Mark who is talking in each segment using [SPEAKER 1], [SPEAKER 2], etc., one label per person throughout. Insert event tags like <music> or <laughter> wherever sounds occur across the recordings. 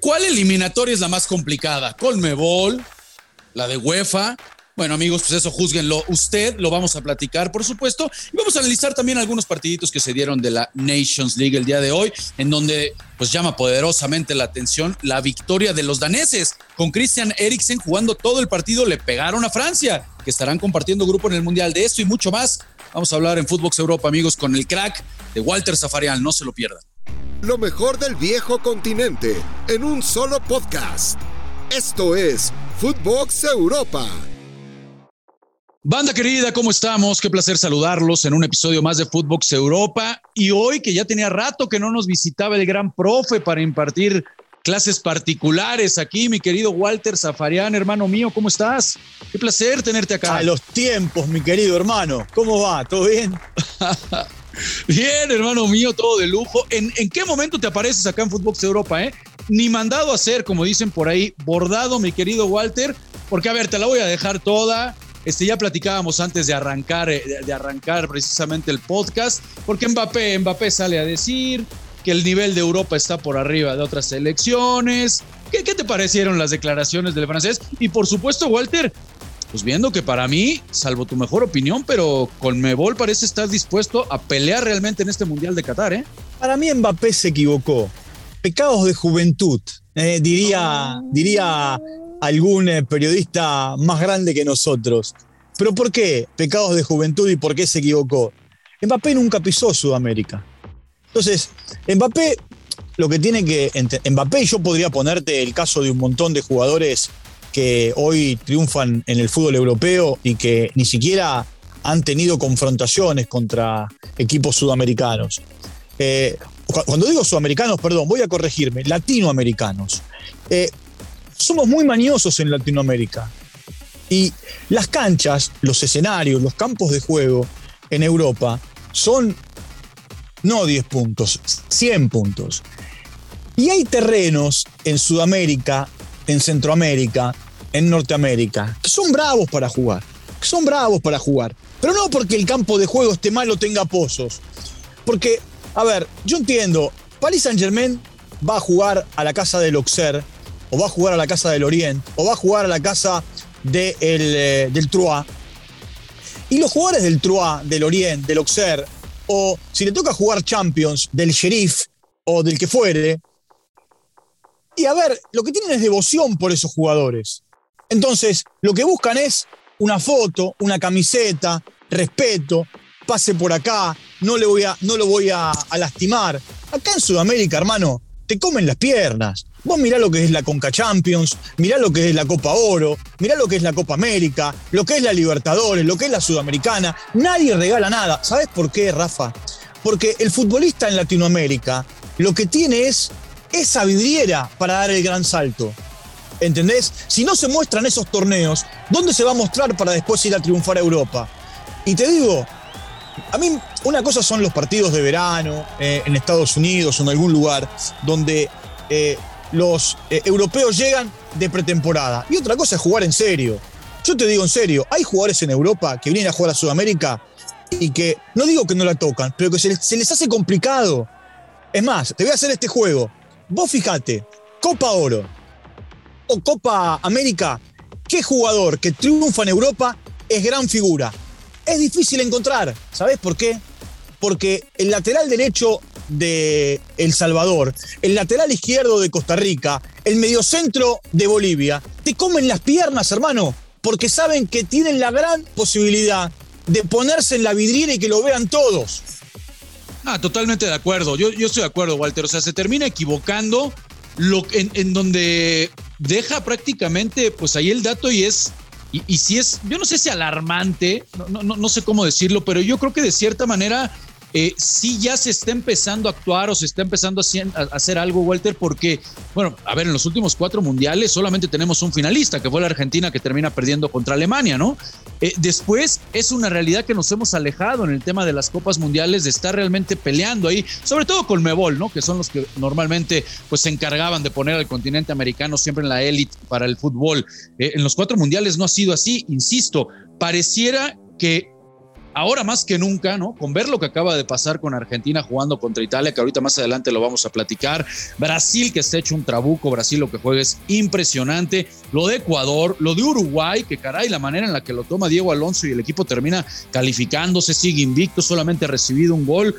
[SPEAKER 1] ¿Cuál eliminatoria es la más complicada? ¿Colmebol? ¿La de UEFA? Bueno, amigos, pues eso juzguenlo usted, lo vamos a platicar, por supuesto, y vamos a analizar también algunos partiditos que se dieron de la Nations League el día de hoy, en donde pues llama poderosamente la atención la victoria de los daneses, con Christian Eriksen jugando todo el partido, le pegaron a Francia, que estarán compartiendo grupo en el Mundial de esto y mucho más. Vamos a hablar en Footbox Europa, amigos, con el crack de Walter Zafarian, no se lo pierdan.
[SPEAKER 2] Lo mejor del viejo continente en un solo podcast. Esto es Footbox Europa.
[SPEAKER 1] Banda querida, ¿cómo estamos? Qué placer saludarlos en un episodio más de Footbox Europa. Y hoy que ya tenía rato que no nos visitaba el gran profe para impartir clases particulares aquí, mi querido Walter Zafarian, hermano mío, ¿cómo estás? Qué placer tenerte acá.
[SPEAKER 3] A los tiempos, mi querido hermano. ¿Cómo va? ¿Todo bien? <laughs>
[SPEAKER 1] bien, hermano mío, todo de lujo. ¿En, ¿En, qué momento te apareces acá en Footbox Europa, eh? Ni mandado a hacer, como dicen por ahí, bordado, mi querido Walter, porque a ver, te la voy a dejar toda este, ya platicábamos antes de arrancar, eh, arrancar precisamente el podcast, porque Mbappé, Mbappé sale a decir que el nivel de Europa está por arriba de otras selecciones. ¿Qué, qué te parecieron las declaraciones del francés? Y por supuesto, Walter, pues viendo que para mí, salvo tu mejor opinión, pero con Mebol parece estar dispuesto a pelear realmente en este Mundial de Qatar, ¿eh?
[SPEAKER 3] Para mí Mbappé se equivocó. Pecados de juventud, eh, diría, diría algún eh, periodista más grande que nosotros. ¿Pero por qué pecados de juventud y por qué se equivocó? Mbappé nunca pisó Sudamérica. Entonces, Mbappé, lo que tiene que. Mbappé, yo podría ponerte el caso de un montón de jugadores que hoy triunfan en el fútbol europeo y que ni siquiera han tenido confrontaciones contra equipos sudamericanos. Eh, cuando digo sudamericanos, perdón, voy a corregirme, latinoamericanos. Eh, somos muy maniosos en Latinoamérica. Y las canchas, los escenarios, los campos de juego en Europa son no 10 puntos, 100 puntos. Y hay terrenos en Sudamérica, en Centroamérica, en Norteamérica, que son bravos para jugar. Que son bravos para jugar. Pero no porque el campo de juego esté mal o tenga pozos. Porque, a ver, yo entiendo, Paris Saint Germain va a jugar a la casa del Auxerre o va a jugar a la casa del Oriente, o va a jugar a la casa de eh, del Troyes. Y los jugadores del Troyes, del Oriente, del Auxerre, o si le toca jugar Champions, del Sheriff o del que fuere, y a ver, lo que tienen es devoción por esos jugadores. Entonces, lo que buscan es una foto, una camiseta, respeto, pase por acá, no, le voy a, no lo voy a, a lastimar. Acá en Sudamérica, hermano, te comen las piernas. Vos mirá lo que es la Conca Champions, mirá lo que es la Copa Oro, mirá lo que es la Copa América, lo que es la Libertadores, lo que es la Sudamericana. Nadie regala nada. ¿Sabes por qué, Rafa? Porque el futbolista en Latinoamérica lo que tiene es esa vidriera para dar el gran salto. ¿Entendés? Si no se muestran esos torneos, ¿dónde se va a mostrar para después ir a triunfar a Europa? Y te digo, a mí una cosa son los partidos de verano eh, en Estados Unidos o en algún lugar donde eh, los eh, europeos llegan de pretemporada. Y otra cosa es jugar en serio. Yo te digo en serio, hay jugadores en Europa que vienen a jugar a Sudamérica y que, no digo que no la tocan, pero que se les, hace complicado. Es más, te voy a hacer este juego. Vos fijate, Copa Oro o Copa América, ¿qué jugador que triunfa en Europa es gran figura? Es difícil encontrar. ¿Sabés por qué? Porque el lateral derecho de El Salvador, el lateral izquierdo de Costa Rica, el mediocentro de Bolivia, te comen las piernas, hermano, porque saben que tienen la gran posibilidad de ponerse en la vidriera y que lo vean todos.
[SPEAKER 1] Ah, totalmente de acuerdo. Yo, yo estoy de acuerdo, Walter. O sea, se termina equivocando en donde deja prácticamente, pues ahí el dato y es y, si es, yo no sé si alarmante, no, no, no, sé cómo decirlo, pero yo creo que de cierta manera eh, sí ya se está empezando a actuar o se está empezando a, hacer algo, Walter, porque, bueno, a ver, en los últimos cuatro mundiales solamente tenemos un finalista, que fue la Argentina, que termina perdiendo contra Alemania, ¿no? Eh, después es una realidad que nos hemos alejado en el tema de las copas mundiales, de estar realmente peleando ahí, sobre todo con Mebol, ¿no? Que son los que normalmente pues se encargaban de poner al continente americano siempre en la élite para el fútbol. Eh, en los cuatro mundiales no ha sido así, insisto, pareciera que ahora más que nunca, ¿no? Con ver lo que acaba de pasar con Argentina jugando contra Italia, que ahorita más adelante lo vamos a platicar. Brasil, que está hecho un trabuco, Brasil lo que juega es impresionante. Lo de Ecuador, lo de Uruguay, que caray, la manera en la que lo toma Diego Alonso y el equipo termina calificándose, sigue invicto, solamente ha recibido un gol.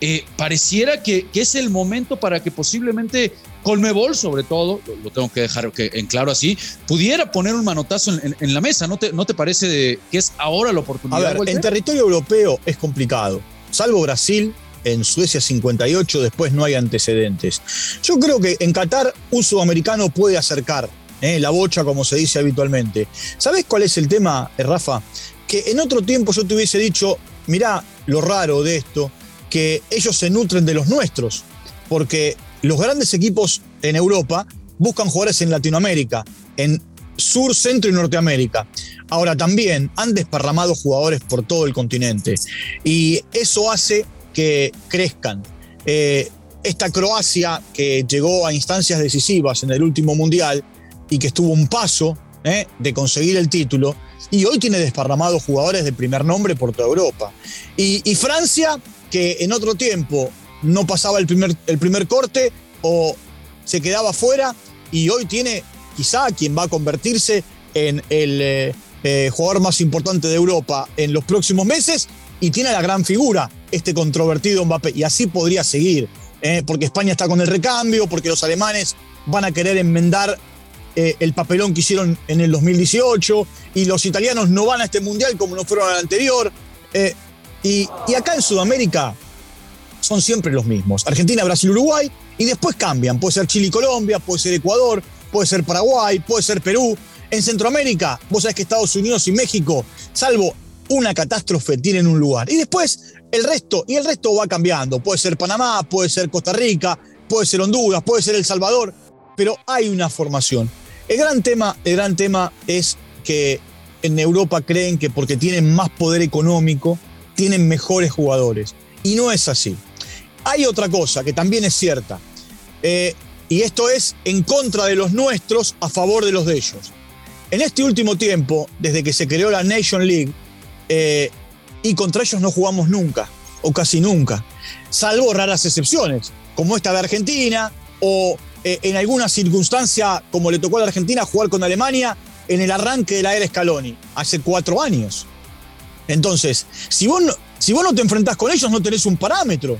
[SPEAKER 1] Eh, pareciera que, es el momento para que posiblemente Colmebol, sobre todo, lo, tengo que dejar en claro así, pudiera poner un manotazo en, la mesa. ¿No te, ¿No te parece que es ahora la oportunidad?
[SPEAKER 3] A ver, en territorio europeo es complicado, salvo Brasil. En Suecia 58, después no hay antecedentes. Yo creo que en Qatar un sudamericano puede acercar ¿eh? la bocha, como se dice habitualmente. ¿Sabes cuál es el tema, eh, Rafa? Que en otro tiempo yo te hubiese dicho, mirá lo raro de esto, que ellos se nutren de los nuestros, porque los grandes equipos en Europa buscan jugadores en Latinoamérica, en Sur, Centro y Norteamérica. Ahora también han desparramado jugadores por todo el continente y eso hace que crezcan. Eh, esta Croacia que llegó a instancias decisivas en el último mundial y que estuvo un paso eh, de conseguir el título, y hoy tiene desparramados jugadores de primer nombre por toda Europa. y Francia que en otro tiempo no pasaba el primer, el primer corte o se quedaba fuera y hoy tiene quizá quien va a convertirse en el eh, eh, jugador más importante de Europa en los próximos meses y tiene la gran figura, este controvertido Mbappé. Y así podría seguir, eh, porque España está con el recambio, porque los alemanes van a querer enmendar el papelón que hicieron en el 2018 y los italianos no van a este mundial como no fueron al anterior. Y, acá en Sudamérica son siempre los mismos. Argentina, Brasil, Uruguay, y después cambian. Puede ser Chile y Colombia, puede ser Ecuador, puede ser Paraguay, puede ser Perú. En Centroamérica, vos sabés que Estados Unidos y México, salvo una catástrofe, tienen un lugar. Y después el resto, y el resto va cambiando. Puede ser Panamá, puede ser Costa Rica, puede ser Honduras, puede ser El Salvador, pero hay una formación. El gran tema, el gran tema es que en Europa creen que porque tienen más poder económico, tienen mejores jugadores. Y no es así. Hay otra cosa que también es cierta. Eh, y esto es en contra de los nuestros, a favor de los de ellos. En este último tiempo, desde que se creó la Nation League, eh, y contra ellos no jugamos nunca, o casi nunca, salvo raras excepciones, como esta de Argentina, o eh, en alguna circunstancia, como le tocó a la Argentina, jugar con Alemania en el arranque de la era Scaloni, hace cuatro años. Entonces, si vos, no, si vos no te enfrentás con ellos, no tenés un parámetro.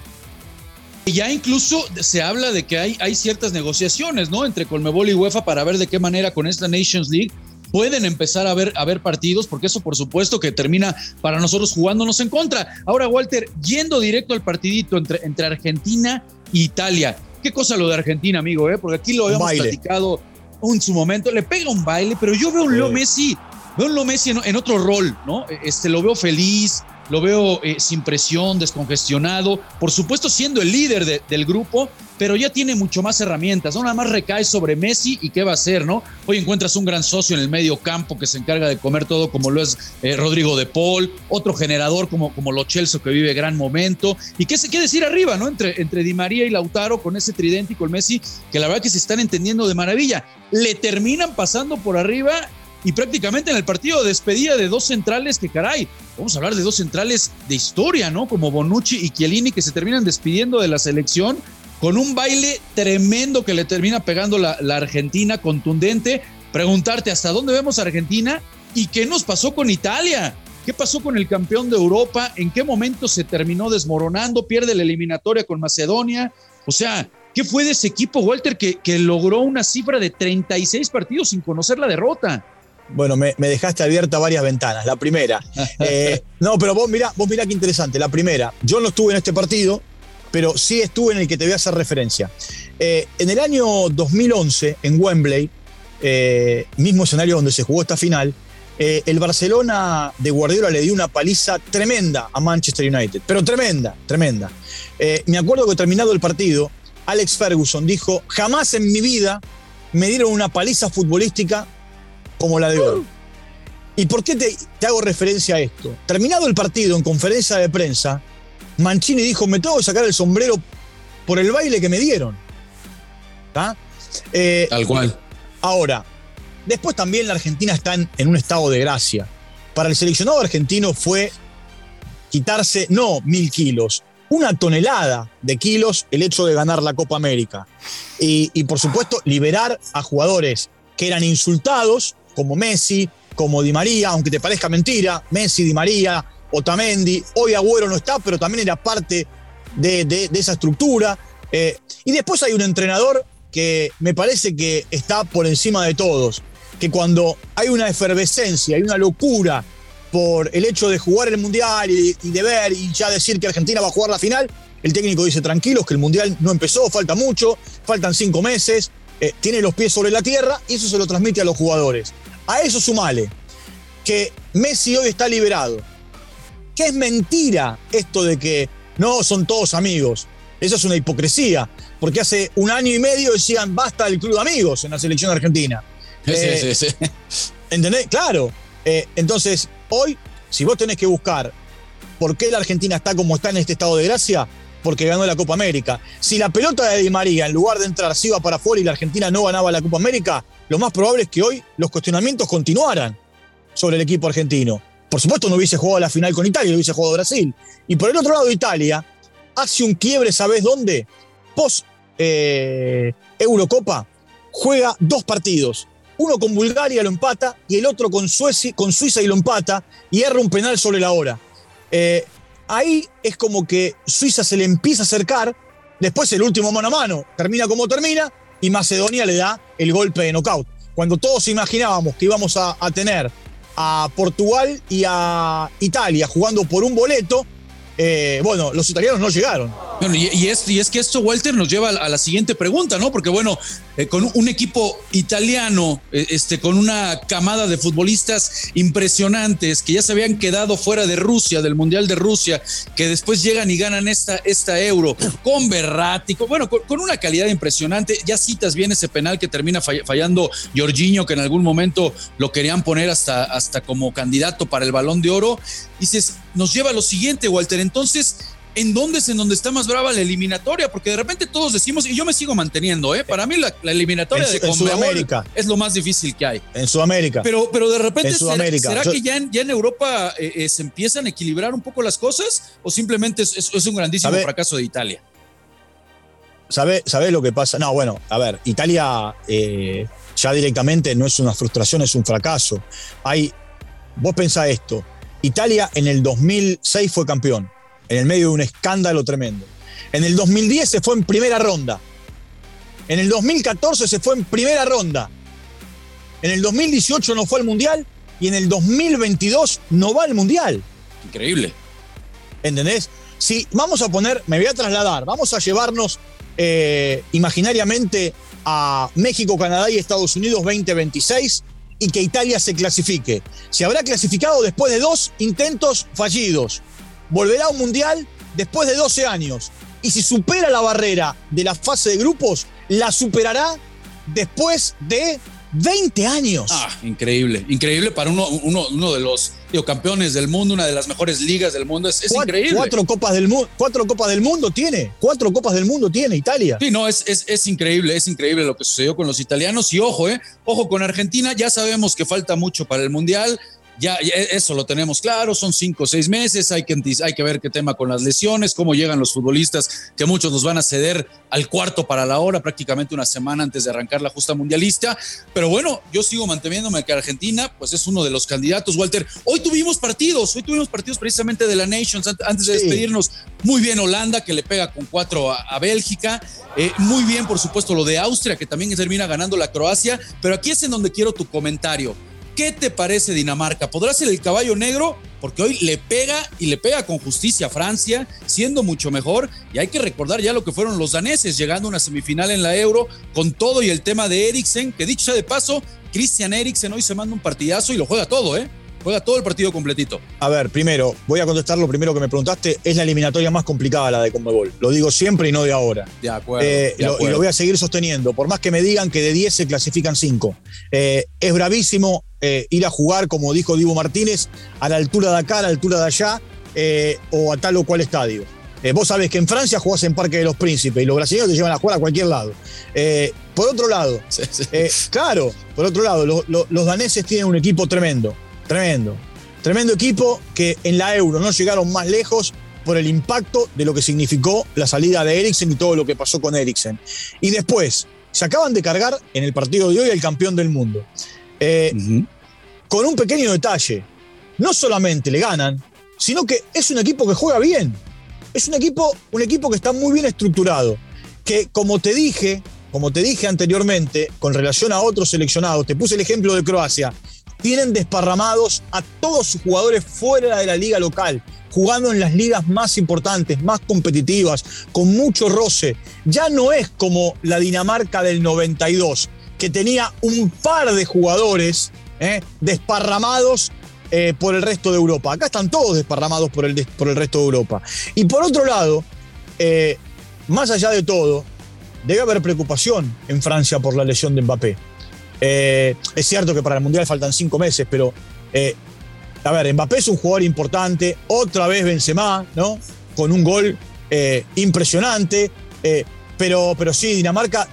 [SPEAKER 1] Ya incluso se habla de que hay, hay ciertas negociaciones, ¿no? Entre Colmebol y UEFA para ver de qué manera con esta Nations League pueden empezar a ver, a ver partidos, porque eso por supuesto que termina para nosotros jugándonos en contra. Ahora, Walter, yendo directo al partidito entre, entre Argentina e Italia. Qué cosa lo de Argentina, amigo, ¿eh? porque aquí lo habíamos platicado en su momento. Le pega un baile, pero yo veo un Leo Messi Veo a Messi en, otro rol, ¿no? Este, lo veo feliz, lo veo eh, sin presión, descongestionado, por supuesto siendo el líder del grupo, pero ya tiene mucho más herramientas, no nada más recae sobre Messi y qué va a hacer, ¿no? Hoy encuentras un gran socio en el medio campo que se encarga de comer todo como lo es eh, Rodrigo de Paul, otro generador como, como Lo Celso que vive gran momento, y qué, qué decir arriba, ¿no? Entre, entre Di María y Lautaro con ese tridente y con Messi, que la verdad que se están entendiendo de maravilla. Le terminan pasando por arriba y prácticamente en el partido despedida de dos centrales que caray, vamos a hablar de dos centrales de historia, ¿no? Como Bonucci y Chiellini que se terminan despidiendo de la selección con un baile tremendo que le termina pegando la, Argentina, contundente. Preguntarte hasta dónde vemos a Argentina y qué nos pasó con Italia. ¿Qué pasó con el campeón de Europa? ¿En qué momento se terminó desmoronando? Pierde la eliminatoria con Macedonia. O sea, ¿qué fue de ese equipo, Walter, que, que logró una cifra de 36 partidos sin conocer la derrota?
[SPEAKER 3] Bueno, me, dejaste abierta varias ventanas. La primera. <laughs> Eh, no, pero vos mirá, vos mirá qué interesante. La primera, yo no estuve en este partido, pero sí estuve en el que te voy a hacer referencia. Eh, en el año 2011, en Wembley, eh, mismo escenario donde se jugó esta final, el Barcelona de Guardiola le dio una paliza tremenda a Manchester United, pero tremenda, tremenda. me acuerdo que terminado el partido, Alex Ferguson dijo, jamás en mi vida me dieron una paliza futbolística como la de hoy. ¿Y por qué te, hago referencia a esto? Terminado el partido en conferencia de prensa, Mancini dijo, me tengo que sacar el sombrero por el baile que me dieron.
[SPEAKER 1] Eh, Tal cual.
[SPEAKER 3] Ahora, después también la Argentina está en, un estado de gracia. Para el seleccionado argentino fue quitarse no mil kilos, una tonelada de kilos el hecho de ganar la Copa América. Y, y, por supuesto, liberar a jugadores que eran insultados, como Messi, como Di María, aunque te parezca mentira, Messi, Di María, Otamendi, hoy Agüero no está, pero también era parte de, de, esa estructura. Eh, y después hay un entrenador que me parece que está por encima de todos, que cuando hay una efervescencia, hay una locura por el hecho de jugar el Mundial y, y de ver y ya decir que Argentina va a jugar la final, el técnico dice tranquilos que el Mundial no empezó, falta mucho, faltan cinco meses, eh, tiene los pies sobre la tierra y eso se lo transmite a los jugadores. A eso sumale que Messi hoy está liberado. Que es mentira esto de que no son todos amigos. Eso es una hipocresía, porque hace un año y medio decían basta del club de amigos en la selección argentina.
[SPEAKER 1] Sí, eh, sí, sí.
[SPEAKER 3] ¿Entendés? Claro. Eh, entonces, hoy, si vos tenés que buscar por qué la Argentina está como está en este estado de gracia, porque ganó la Copa América. Si la pelota de Di María, en lugar de entrar, se iba para afuera y la Argentina no ganaba la Copa América, lo más probable es que hoy los cuestionamientos continuaran sobre el equipo argentino. Por supuesto, no hubiese jugado la final con Italia, lo hubiese jugado Brasil. Y por el otro lado, Italia hace un quiebre, ¿sabés dónde? Post eh, Eurocopa, juega dos partidos. Uno con Bulgaria lo empata y el otro con Suiza y lo empata y erra un penal sobre la hora. Eh, ahí es como que Suiza se le empieza a acercar, después el último mano a mano termina como termina y Macedonia le da el golpe de knockout. Cuando todos imaginábamos que íbamos a, a tener a Portugal y a Italia jugando por un boleto, eh, bueno, los italianos no llegaron.
[SPEAKER 1] Bueno, y, es, que esto, Walter, nos lleva a la siguiente pregunta, ¿no? Porque, bueno, eh, con un equipo italiano, eh, este, con una camada de futbolistas impresionantes que ya se habían quedado fuera de Rusia, del Mundial de Rusia, que después llegan y ganan esta, esta euro, con Berratti, con, bueno, con, con, una calidad impresionante. Ya citas bien ese penal que termina fallando Jorginho, que en algún momento lo querían poner hasta, hasta como candidato para el balón de oro. Dices, nos lleva a lo siguiente, Walter. Entonces, ¿en dónde es en donde está más brava la eliminatoria? Porque de repente todos decimos, y yo me sigo manteniendo, ¿eh? Para mí la, la eliminatoria
[SPEAKER 3] en,
[SPEAKER 1] de
[SPEAKER 3] en Sudamérica
[SPEAKER 1] es lo más difícil que hay.
[SPEAKER 3] En Sudamérica.
[SPEAKER 1] Pero, pero de repente,
[SPEAKER 3] en Sudamérica.
[SPEAKER 1] ¿será,
[SPEAKER 3] yo,
[SPEAKER 1] que ya en, ya en Europa eh, eh, se empiezan a equilibrar un poco las cosas? ¿O simplemente es, es, es un grandísimo
[SPEAKER 3] ¿sabe?
[SPEAKER 1] fracaso de Italia?
[SPEAKER 3] ¿Sabes sabe lo que pasa? No, bueno, a ver, Italia eh, ya directamente no es una frustración, es un fracaso. Hay, vos pensá esto, Italia en el 2006 fue campeón, en el medio de un escándalo tremendo. En el 2010 se fue en primera ronda. En el 2014 se fue en primera ronda. En el 2018 no fue al Mundial y en el 2022 no va al Mundial.
[SPEAKER 1] Increíble.
[SPEAKER 3] ¿Entendés? Si vamos a poner, me voy a trasladar, vamos a llevarnos eh, imaginariamente a México, Canadá y Estados Unidos 2026 y que Italia se clasifique. Se habrá clasificado después de dos intentos fallidos. Volverá a un mundial después de 12 años. Y si supera la barrera de la fase de grupos, la superará después de 20 años.
[SPEAKER 1] Ah, increíble, increíble para uno, uno, uno de los digo, campeones del mundo, una de las mejores ligas del mundo. Es, es
[SPEAKER 3] cuatro,
[SPEAKER 1] increíble.
[SPEAKER 3] Cuatro copas, del cuatro copas del mundo tiene. Cuatro copas del mundo tiene Italia.
[SPEAKER 1] Sí, no, es, es, es increíble, es increíble lo que sucedió con los italianos. Y ojo, eh, ojo con Argentina, ya sabemos que falta mucho para el Mundial. Ya, ya, eso lo tenemos claro, son cinco o seis meses, hay que, hay que ver qué tema con las lesiones, cómo llegan los futbolistas, que muchos nos van a ceder al cuarto para la hora, prácticamente una semana antes de arrancar la justa mundialista. Pero bueno, yo sigo manteniéndome que Argentina, pues es uno de los candidatos, Walter. Hoy tuvimos partidos, hoy tuvimos partidos precisamente de la Nations, antes de despedirnos. Muy bien Holanda, que le pega con cuatro a, a Bélgica. Eh, muy bien, por supuesto, lo de Austria, que también termina ganando la Croacia. Pero aquí es en donde quiero tu comentario. ¿Qué te parece Dinamarca? ¿Podrá ser el caballo negro? Porque hoy le pega y le pega con justicia a Francia, siendo mucho mejor. Y hay que recordar ya lo que fueron los daneses, llegando a una semifinal en la Euro, con todo y el tema de Eriksen, que dicho sea de paso, Christian Eriksen hoy se manda un partidazo y lo juega todo, ¿eh? Juega todo el partido completito.
[SPEAKER 3] A ver, primero, voy a contestar lo primero que me preguntaste. Es la eliminatoria más complicada la de Conmebol. Lo digo siempre y no de ahora.
[SPEAKER 1] De acuerdo.
[SPEAKER 3] Eh,
[SPEAKER 1] de
[SPEAKER 3] lo,
[SPEAKER 1] acuerdo.
[SPEAKER 3] y lo voy a seguir sosteniendo. Por más que me digan que de 10 se clasifican 5. Eh, es bravísimo eh, ir a jugar, como dijo Divo Martínez, a la altura de acá, a la altura de allá, eh, o a tal o cual estadio. Eh, vos sabés que en Francia jugás en Parque de los Príncipes y los brasileños te llevan a jugar a cualquier lado. por otro lado, sí, sí. claro, por otro lado, lo, lo, los daneses tienen un equipo tremendo tremendo. Tremendo equipo que en la Euro no llegaron más lejos por el impacto de lo que significó la salida de Eriksen y todo lo que pasó con Eriksen. Y después, se acaban de cargar en el partido de hoy al campeón del mundo. Con un pequeño detalle, no solamente le ganan, sino que es un equipo que juega bien. Es un equipo, un equipo que está muy bien estructurado, que como te dije, como te dije anteriormente, con relación a otros seleccionados, te puse el ejemplo de Croacia, tienen desparramados a todos sus jugadores fuera de la liga local, jugando en las ligas más importantes, más competitivas, con mucho roce. Ya no es como la Dinamarca del 92, que tenía un par de jugadores eh, desparramados eh, por el resto de Europa. Acá están todos desparramados por el, por el resto de Europa. Y por otro lado, eh, más allá de todo, debe haber preocupación en Francia por la lesión de Mbappé. es cierto que para el Mundial faltan cinco meses, pero a ver, Mbappé es un jugador importante, otra vez Benzema, ¿no? Con un gol impresionante. Pero, pero sí, Dinamarca.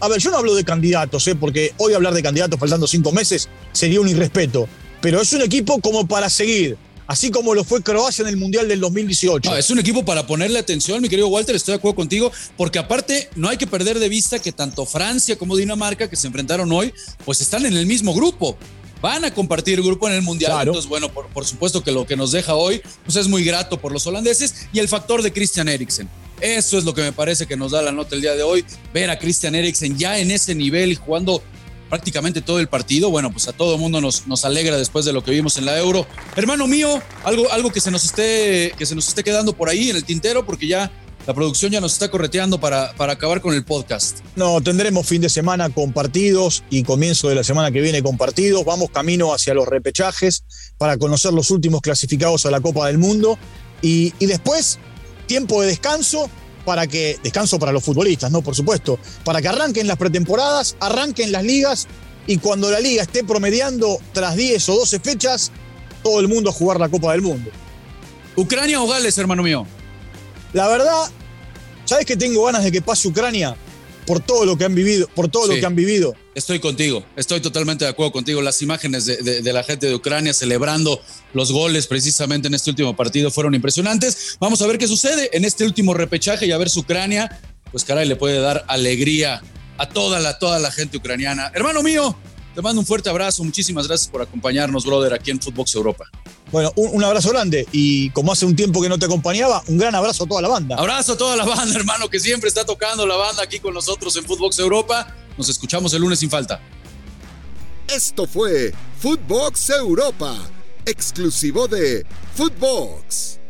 [SPEAKER 3] a ver, yo no hablo de candidatos, ¿eh? porque hoy hablar de candidatos faltando cinco meses sería un irrespeto. Pero es un equipo como para seguir. Así como lo fue Croacia en el Mundial del 2018.
[SPEAKER 1] No, es un equipo para ponerle atención, mi querido Walter, estoy de acuerdo contigo, porque aparte no hay que perder de vista que tanto Francia como Dinamarca, que se enfrentaron hoy, pues están en el mismo grupo van a compartir grupo en el Mundial. Entonces, bueno, por, supuesto que lo que nos deja hoy pues es muy grato por los holandeses y el factor de Christian Eriksen. Eso es lo que me parece que nos da la nota el día de hoy. Ver a Christian Eriksen ya en ese nivel y jugando prácticamente todo el partido. Bueno, pues a todo mundo nos, alegra después de lo que vimos en la Euro. Hermano mío, algo, algo que, se nos esté, que se nos esté quedando por ahí en el tintero, porque ya la producción ya nos está correteando para, para acabar con el podcast.
[SPEAKER 3] No, tendremos fin de semana con partidos y comienzo de la semana que viene con partidos. Vamos camino hacia los repechajes para conocer los últimos clasificados a la Copa del Mundo. Y después, tiempo de descanso para que, descanso para los futbolistas, ¿no? Por supuesto, para que arranquen las pretemporadas, arranquen las ligas y cuando la liga esté promediando tras 10 o 12 fechas, todo el mundo a jugar la Copa del Mundo.
[SPEAKER 1] ¿Ucrania o Gales, hermano mío?
[SPEAKER 3] La verdad, ¿sabes que tengo ganas de que pase Ucrania? Por todo lo que han vivido, por todo lo que han vivido.
[SPEAKER 1] Estoy contigo, estoy totalmente de acuerdo contigo. Las imágenes de, la gente de Ucrania celebrando los goles precisamente en este último partido fueron impresionantes. Vamos a ver qué sucede en este último repechaje y a ver si Ucrania, pues caray, le puede dar alegría a toda la, toda la gente ucraniana. Hermano mío, te mando un fuerte abrazo. Muchísimas gracias por acompañarnos, brother, aquí en Footbox Europa.
[SPEAKER 3] Bueno, un, abrazo grande y como hace un tiempo que no te acompañaba, un gran abrazo a toda la banda.
[SPEAKER 1] Abrazo a toda la banda, <laughs> hermano, que siempre está tocando la banda aquí con nosotros en Footbox Europa. Nos escuchamos el lunes sin falta.
[SPEAKER 2] Esto fue Footbox Europa, exclusivo de Footbox.